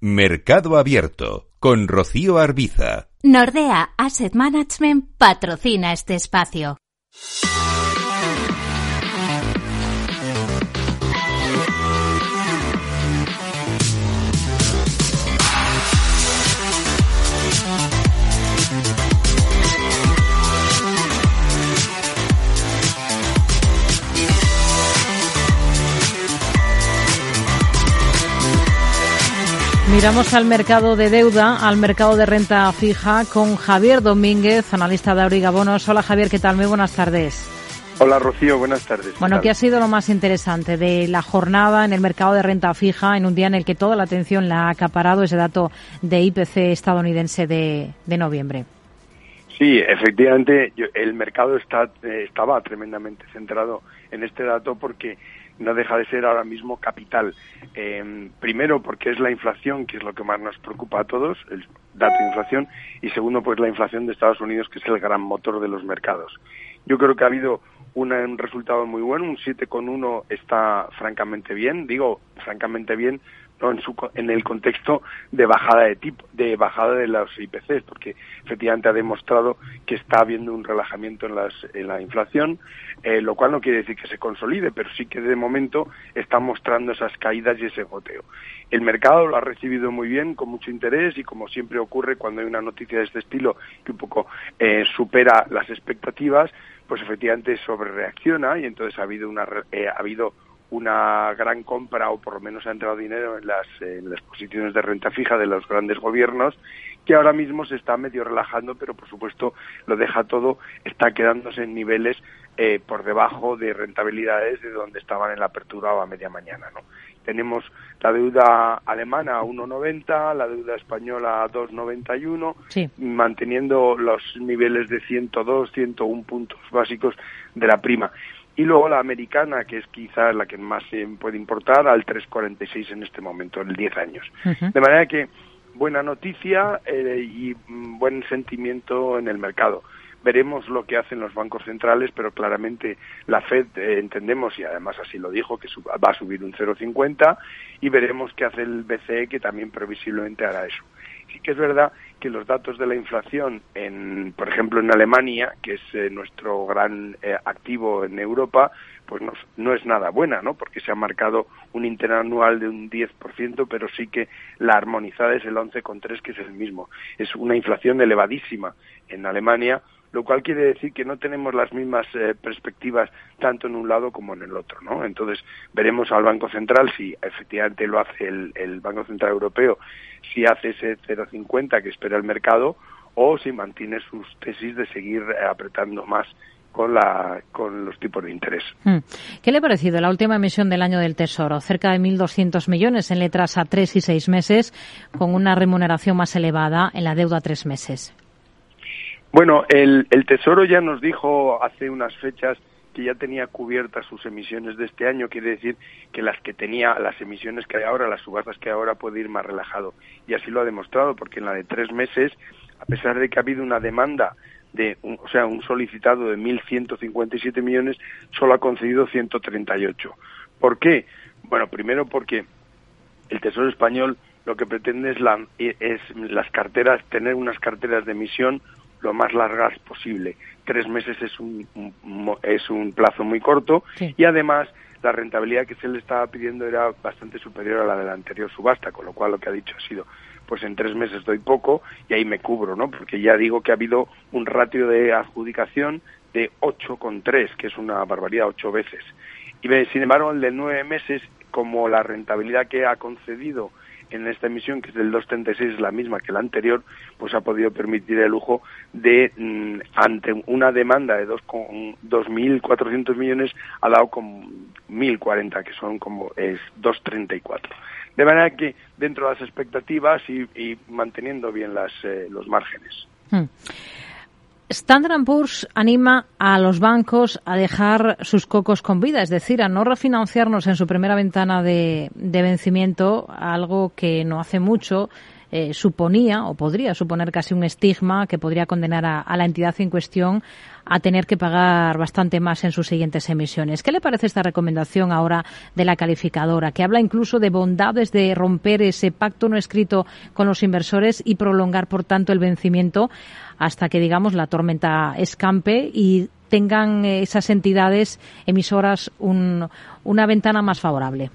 Mercado Abierto con Rocío Arbiza. Nordea Asset Management patrocina este espacio. Miramos al mercado de deuda, al mercado de renta fija con Javier Domínguez, analista de Auriga Bonos. Hola Javier, ¿qué tal? Muy buenas tardes. Hola Rocío, buenas tardes. Bueno, ¿qué ha sido lo más interesante de la jornada en el mercado de renta fija en un día en el que toda la atención la ha acaparado ese dato de IPC estadounidense de, noviembre? Sí, efectivamente, el mercado está, eh, estaba tremendamente centrado en este dato porque no deja de ser ahora mismo capital. Eh, primero, porque es la inflación, que es lo que más nos preocupa a todos, el dato de inflación, y segundo, pues la inflación de Estados Unidos, que es el gran motor de los mercados. Yo creo que ha habido un resultado muy bueno, un 7,1 está francamente bien, digo francamente bien en, su, en el contexto de bajada de tipo, de bajada de los IPCs, porque efectivamente ha demostrado que está habiendo un relajamiento en, las, en la inflación, eh, lo cual no quiere decir que se consolide, pero sí que de momento está mostrando esas caídas y ese goteo. El mercado lo ha recibido muy bien, con mucho interés y como siempre ocurre cuando hay una noticia de este estilo que un poco eh, supera las expectativas, pues efectivamente sobre reacciona y entonces ha habido una eh, ha habido una gran compra o por lo menos ha entrado dinero en las, en las posiciones de renta fija de los grandes gobiernos que ahora mismo se está medio relajando pero por supuesto lo deja todo está quedándose en niveles eh, por debajo de rentabilidades de donde estaban en la apertura o a media mañana no tenemos la deuda alemana a 1,90, la deuda española a 2,91, manteniendo los niveles de 102, 101 puntos básicos de la prima y luego la americana, que es quizás la que más puede importar, al 3,46 en este momento, en 10 años. De manera que buena noticia eh, y mm, buen sentimiento en el mercado. Veremos lo que hacen los bancos centrales, pero claramente la Fed eh, entendemos, y además así lo dijo, que va a subir un 0,50 y veremos qué hace el BCE, que también previsiblemente hará eso. Sí que es verdad que los datos de la inflación, en, por ejemplo, en Alemania, que es eh, nuestro gran eh, activo en Europa, pues no, no, es nada buena, ¿no? Porque se ha marcado un interanual de un 10%, pero sí que la armonizada es el 11,3, que es el mismo. Es una inflación elevadísima en Alemania, lo cual quiere decir que no tenemos las mismas eh, perspectivas tanto en un lado como en el otro, ¿no? Entonces veremos al Banco Central si efectivamente lo hace el, el Banco Central Europeo, si hace ese 0,50 que espera el mercado o si mantiene sus tesis de seguir eh, apretando más con, la, con los tipos de interés. Hmm. ¿Qué le ha parecido la última emisión del año del Tesoro? Cerca de 1.200 millones en letras a tres y seis meses, con una remuneración más elevada en la deuda a tres meses. Bueno, el, el Tesoro ya nos dijo hace unas fechas que ya tenía cubiertas sus emisiones de este año, quiere decir que las que tenía, las emisiones que hay ahora, las subastas que hay ahora, puede ir más relajado. Y así lo ha demostrado, porque en la de tres meses, a pesar de que ha habido una demanda de, o sea, un solicitado de 1.157 millones, solo ha concedido 138. ¿Por qué? Bueno, primero porque el Tesoro español lo que pretende es, la, es las carteras, tener unas carteras de emisión lo más largas posible. Tres meses es un, es un plazo muy corto y además la rentabilidad que se le estaba pidiendo era bastante superior a la de la anterior subasta, con lo cual lo que ha dicho ha sido, pues en tres meses doy poco y ahí me cubro, ¿no? Porque ya digo que ha habido un ratio de adjudicación de 8,3, que es una barbaridad, ocho veces. Y sin embargo, el de nueve meses, como la rentabilidad que ha concedido en esta emisión, que es del 2,36, es la misma que la anterior, pues ha podido permitir el lujo de, mm, ante una demanda de 2.400 millones, ha dado con 1.040, que son como es 2,34. De manera que dentro de las expectativas y, manteniendo bien las, eh, los márgenes. Hmm. Standard Poor's anima a los bancos a dejar sus cocos con vida, es decir, a no refinanciarnos en su primera ventana de, vencimiento, algo que no hace mucho eh, suponía o podría suponer casi un estigma que podría condenar a, la entidad en cuestión a tener que pagar bastante más en sus siguientes emisiones. ¿Qué le parece esta recomendación ahora de la calificadora, que habla incluso de bondades de romper ese pacto no escrito con los inversores y prolongar, por tanto, el vencimiento hasta que, digamos, la tormenta escampe y tengan esas entidades emisoras una ventana más favorable?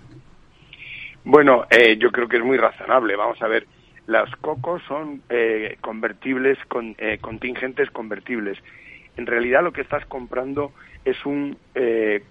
Bueno, eh, yo creo que es muy razonable. Vamos a ver, las cocos son eh, convertibles, con, eh, contingentes convertibles. En realidad lo que estás comprando es un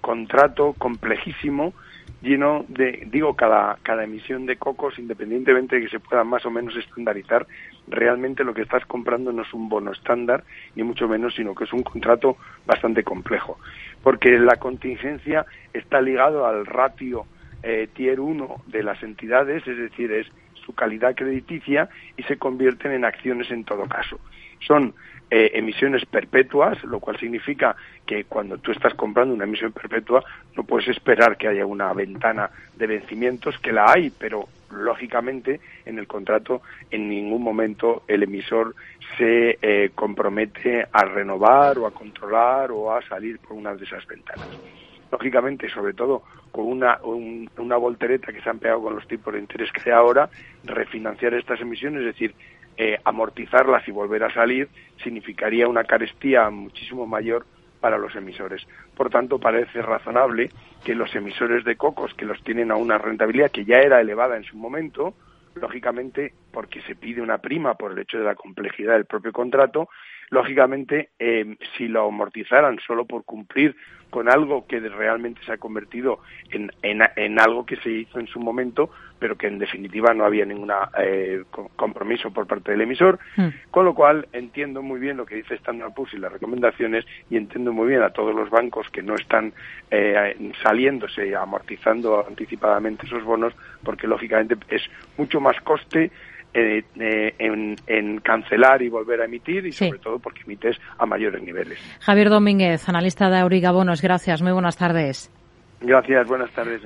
contrato complejísimo lleno de, digo, cada, cada emisión de cocos, independientemente de que se pueda más o menos estandarizar, realmente lo que estás comprando no es un bono estándar, ni mucho menos, sino que es un contrato bastante complejo. Porque la contingencia está ligado al ratio eh, tier 1 de las entidades, es decir, es su calidad crediticia y se convierten en acciones en todo caso. Son eh, emisiones perpetuas, lo cual significa que cuando tú estás comprando una emisión perpetua no puedes esperar que haya una ventana de vencimientos, que la hay, pero lógicamente en el contrato en ningún momento el emisor se eh, compromete a renovar o a controlar o a salir por una de esas ventanas. Lógicamente, sobre todo con una, una voltereta que se han pegado con los tipos de interés que hay ahora, refinanciar estas emisiones, es decir, eh, amortizarlas y volver a salir, significaría una carestía muchísimo mayor para los emisores. Por tanto, parece razonable que los emisores de cocos, que los tienen a una rentabilidad que ya era elevada en su momento, lógicamente, porque se pide una prima por el hecho de la complejidad del propio contrato, lógicamente, eh, si lo amortizaran solo por cumplir con algo que realmente se ha convertido en, en, algo que se hizo en su momento, pero que en definitiva no había ningún eh, compromiso por parte del emisor, hmm. con lo cual entiendo muy bien lo que dice Standard Poor's y las recomendaciones y entiendo muy bien a todos los bancos que no están eh, saliéndose, amortizando anticipadamente esos bonos, porque lógicamente es mucho más coste eh, eh, en, cancelar y volver a emitir y sobre todo porque emites a mayores niveles. Javier Domínguez, analista de Auriga Bonos, gracias, muy buenas tardes. Gracias, buenas tardes.